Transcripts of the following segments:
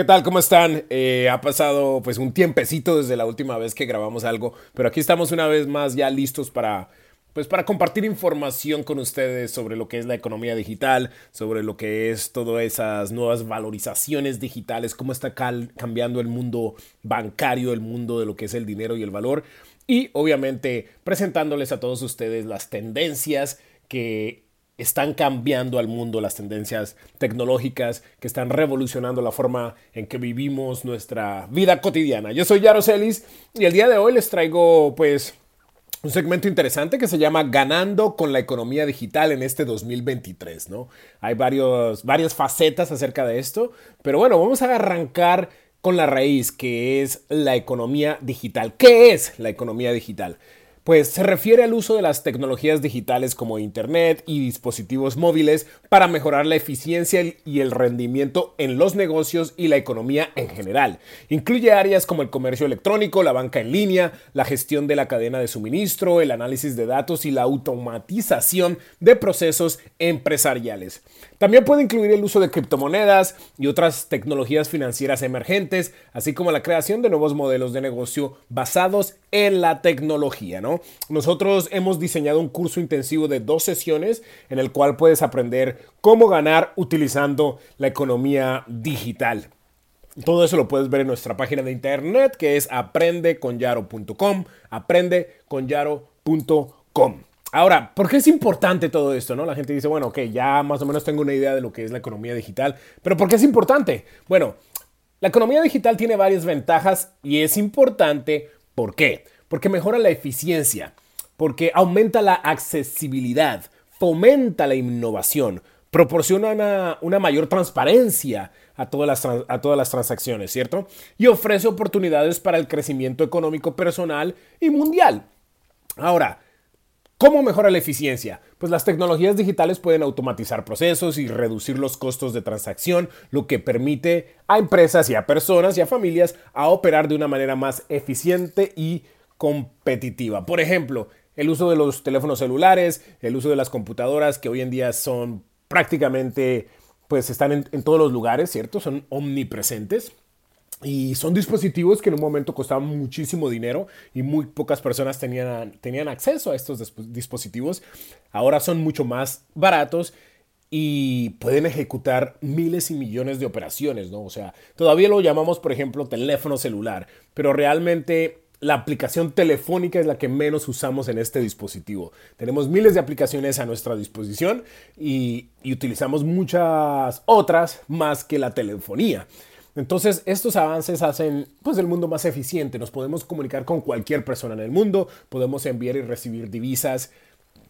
¿Qué tal? ¿Cómo están? Eh, ha pasado pues un tiempecito desde la última vez que grabamos algo, pero aquí estamos una vez más ya listos para pues para compartir información con ustedes sobre lo que es la economía digital, sobre lo que es todas esas nuevas valorizaciones digitales, cómo está cambiando el mundo bancario, el mundo de lo que es el dinero y el valor, y obviamente presentándoles a todos ustedes las tendencias que están cambiando al mundo las tendencias tecnológicas que están revolucionando la forma en que vivimos nuestra vida cotidiana. Yo soy Yaro Celis y el día de hoy les traigo pues un segmento interesante que se llama Ganando con la economía digital en este 2023, ¿no? Hay varios, varias facetas acerca de esto, pero bueno, vamos a arrancar con la raíz que es la economía digital. ¿Qué es la economía digital? Pues se refiere al uso de las tecnologías digitales como Internet y dispositivos móviles para mejorar la eficiencia y el rendimiento en los negocios y la economía en general. Incluye áreas como el comercio electrónico, la banca en línea, la gestión de la cadena de suministro, el análisis de datos y la automatización de procesos empresariales. También puede incluir el uso de criptomonedas y otras tecnologías financieras emergentes, así como la creación de nuevos modelos de negocio basados en la tecnología, ¿no? Nosotros hemos diseñado un curso intensivo de dos sesiones en el cual puedes aprender cómo ganar utilizando la economía digital. Todo eso lo puedes ver en nuestra página de internet que es aprendeconyaro.com, aprendeconyaro.com. Ahora, ¿por qué es importante todo esto? ¿no? La gente dice, bueno, ok, ya más o menos tengo una idea de lo que es la economía digital, pero ¿por qué es importante? Bueno, la economía digital tiene varias ventajas y es importante ¿por qué? Porque mejora la eficiencia, porque aumenta la accesibilidad, fomenta la innovación, proporciona una, mayor transparencia a todas, las, a todas las transacciones, ¿cierto? Y ofrece oportunidades para el crecimiento económico personal y mundial. Ahora, ¿Cómo mejora la eficiencia? Pues las tecnologías digitales pueden automatizar procesos y reducir los costos de transacción, lo que permite a empresas y a personas y a familias a operar de una manera más eficiente y competitiva. Por ejemplo, el uso de los teléfonos celulares, el uso de las computadoras que hoy en día son prácticamente, pues están en, todos los lugares, ¿cierto? Son omnipresentes. Y son dispositivos que en un momento costaban muchísimo dinero y muy pocas personas tenían, tenían acceso a estos dispositivos. Ahora son mucho más baratos y pueden ejecutar miles y millones de operaciones, ¿no? O sea, todavía lo llamamos, por ejemplo, teléfono celular, pero realmente la aplicación telefónica es la que menos usamos en este dispositivo. Tenemos miles de aplicaciones a nuestra disposición y, utilizamos muchas otras más que la telefonía. Entonces, estos avances hacen pues, el mundo más eficiente. Nos podemos comunicar con cualquier persona en el mundo, podemos enviar y recibir divisas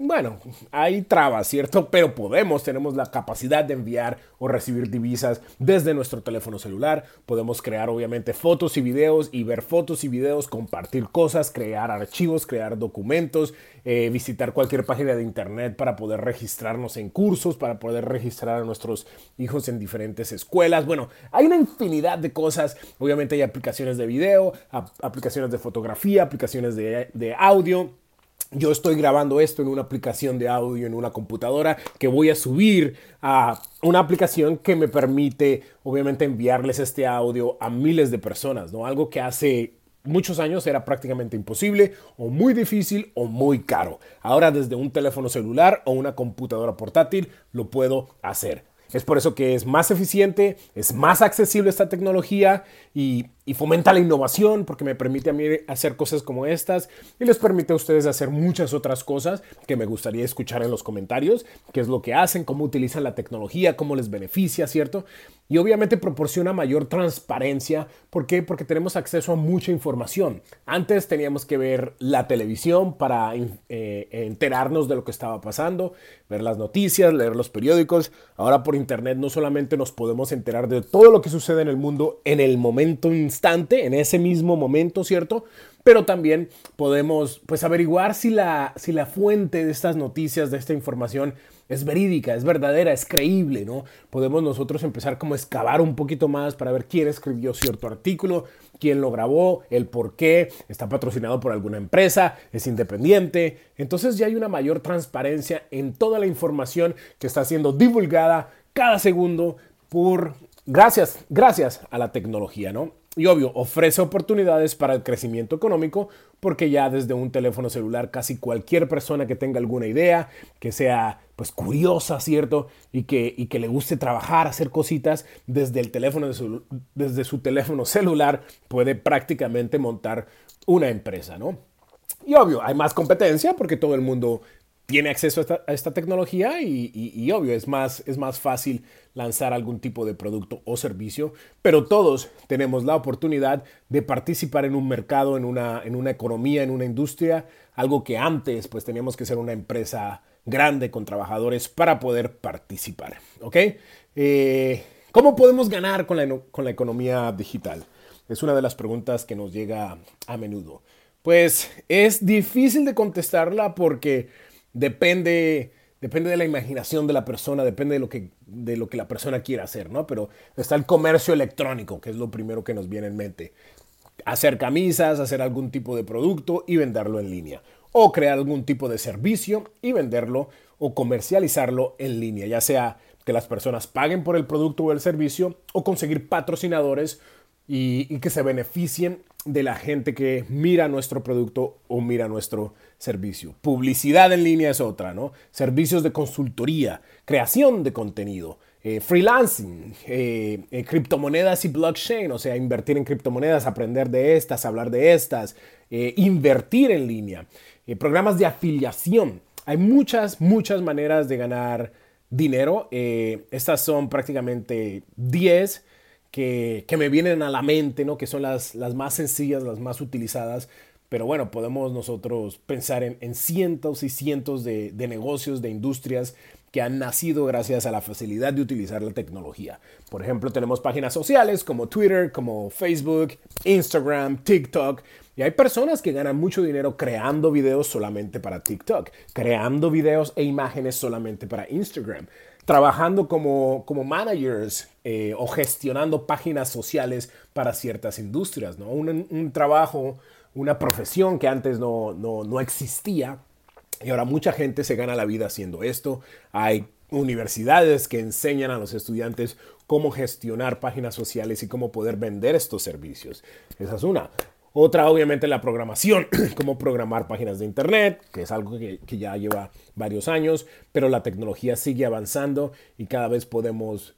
bueno, hay trabas, ¿cierto? Pero podemos, tenemos la capacidad de enviar o recibir divisas desde nuestro teléfono celular. Podemos crear obviamente fotos y videos y ver fotos y videos, compartir cosas, crear archivos, crear documentos, eh, visitar cualquier página de internet para poder registrarnos en cursos, para poder registrar a nuestros hijos en diferentes escuelas. Bueno, hay una infinidad de cosas. Obviamente hay aplicaciones de video, aplicaciones de fotografía, aplicaciones de, de audio yo estoy grabando esto en una aplicación de audio en una computadora que voy a subir a una aplicación que me permite obviamente enviarles este audio a miles de personas, ¿no? Algo que hace muchos años era prácticamente imposible o muy difícil o muy caro. Ahora desde un teléfono celular o una computadora portátil lo puedo hacer. Es por eso que es más eficiente, es más accesible esta tecnología y, fomenta la innovación porque me permite a mí hacer cosas como estas y les permite a ustedes hacer muchas otras cosas que me gustaría escuchar en los comentarios, qué es lo que hacen, cómo utilizan la tecnología, cómo les beneficia, ¿cierto? Y obviamente proporciona mayor transparencia. ¿Por qué? Porque tenemos acceso a mucha información. Antes teníamos que ver la televisión para eh, enterarnos de lo que estaba pasando, ver las noticias, leer los periódicos. Ahora por internet no solamente nos podemos enterar de todo lo que sucede en el mundo en el momento en ese mismo momento, ¿cierto? Pero también podemos pues averiguar si la, si la fuente de estas noticias, de esta información, es verídica, es verdadera, es creíble, ¿no? Podemos nosotros empezar como a excavar un poquito más para ver quién escribió cierto artículo, quién lo grabó, el por qué, está patrocinado por alguna empresa, es independiente. Entonces ya hay una mayor transparencia en toda la información que está siendo divulgada cada segundo por gracias, gracias a la tecnología, ¿no? Y obvio, ofrece oportunidades para el crecimiento económico porque ya desde un teléfono celular casi cualquier persona que tenga alguna idea, que sea pues curiosa, ¿cierto? Y que, y que le guste trabajar, hacer cositas desde el teléfono, desde su teléfono celular, puede prácticamente montar una empresa, ¿no? Y obvio, hay más competencia porque todo el mundo tiene acceso a esta, tecnología y, obvio, es más, es más fácil lanzar algún tipo de producto o servicio, pero todos tenemos la oportunidad de participar en un mercado, en una, en una economía, en una industria, algo que antes pues teníamos que ser una empresa grande con trabajadores para poder participar. ¿Ok? Eh, ¿Cómo podemos ganar con la, con la economía digital? Es una de las preguntas que nos llega a menudo. Pues es difícil de contestarla porque depende, depende de la imaginación de la persona, depende de lo, que, de lo que la persona quiera hacer, ¿no? Pero está el comercio electrónico, que es lo primero que nos viene en mente. Hacer camisas, hacer algún tipo de producto y venderlo en línea. O crear algún tipo de servicio y venderlo o comercializarlo en línea, ya sea que las personas paguen por el producto o el servicio o conseguir patrocinadores y, que se beneficien de la gente que mira nuestro producto o mira nuestro servicio. Publicidad en línea es otra, ¿no? Servicios de consultoría, creación de contenido, eh, freelancing, eh, eh, criptomonedas y blockchain, o sea, invertir en criptomonedas, aprender de estas, hablar de estas, invertir en línea, programas de afiliación. Hay muchas, muchas maneras de ganar dinero. estas son prácticamente 10 que, me vienen a la mente, ¿no? que son las, más sencillas, las más utilizadas. Pero bueno, podemos nosotros pensar en, cientos y cientos de, de, negocios, de industrias que han nacido gracias a la facilidad de utilizar la tecnología. Por ejemplo, tenemos páginas sociales como Twitter, como Facebook, Instagram, TikTok. Y hay personas que ganan mucho dinero creando videos solamente para TikTok, creando videos e imágenes solamente para Instagram trabajando como, como managers eh, o gestionando páginas sociales para ciertas industrias, ¿no? Un, trabajo, una profesión que antes no, no, existía y ahora mucha gente se gana la vida haciendo esto. Hay universidades que enseñan a los estudiantes cómo gestionar páginas sociales y cómo poder vender estos servicios. Esa es una. Otra, obviamente, la programación, cómo programar páginas de Internet, que es algo que, ya lleva varios años, pero la tecnología sigue avanzando y cada vez podemos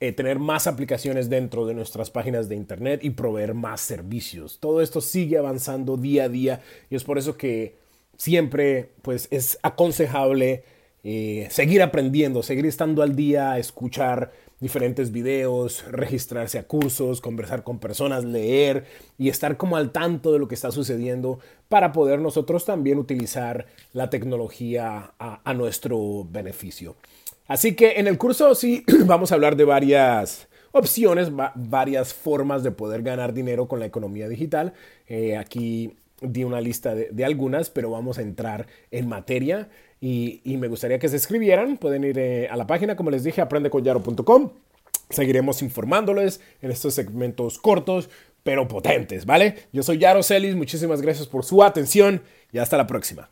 eh, tener más aplicaciones dentro de nuestras páginas de Internet y proveer más servicios. Todo esto sigue avanzando día a día y es por eso que siempre pues, es aconsejable eh, seguir aprendiendo, seguir estando al día, escuchar diferentes videos, registrarse a cursos, conversar con personas, leer y estar como al tanto de lo que está sucediendo para poder nosotros también utilizar la tecnología a, nuestro beneficio. Así que en el curso sí vamos a hablar de varias opciones, varias formas de poder ganar dinero con la economía digital. Eh, aquí di una lista de, algunas, pero vamos a entrar en materia y, me gustaría que se escribieran. Pueden ir eh, a la página, como les dije, aprendeconyaro.com. Seguiremos informándoles en estos segmentos cortos, pero potentes, ¿vale? Yo soy Yaro Celis, muchísimas gracias por su atención y hasta la próxima.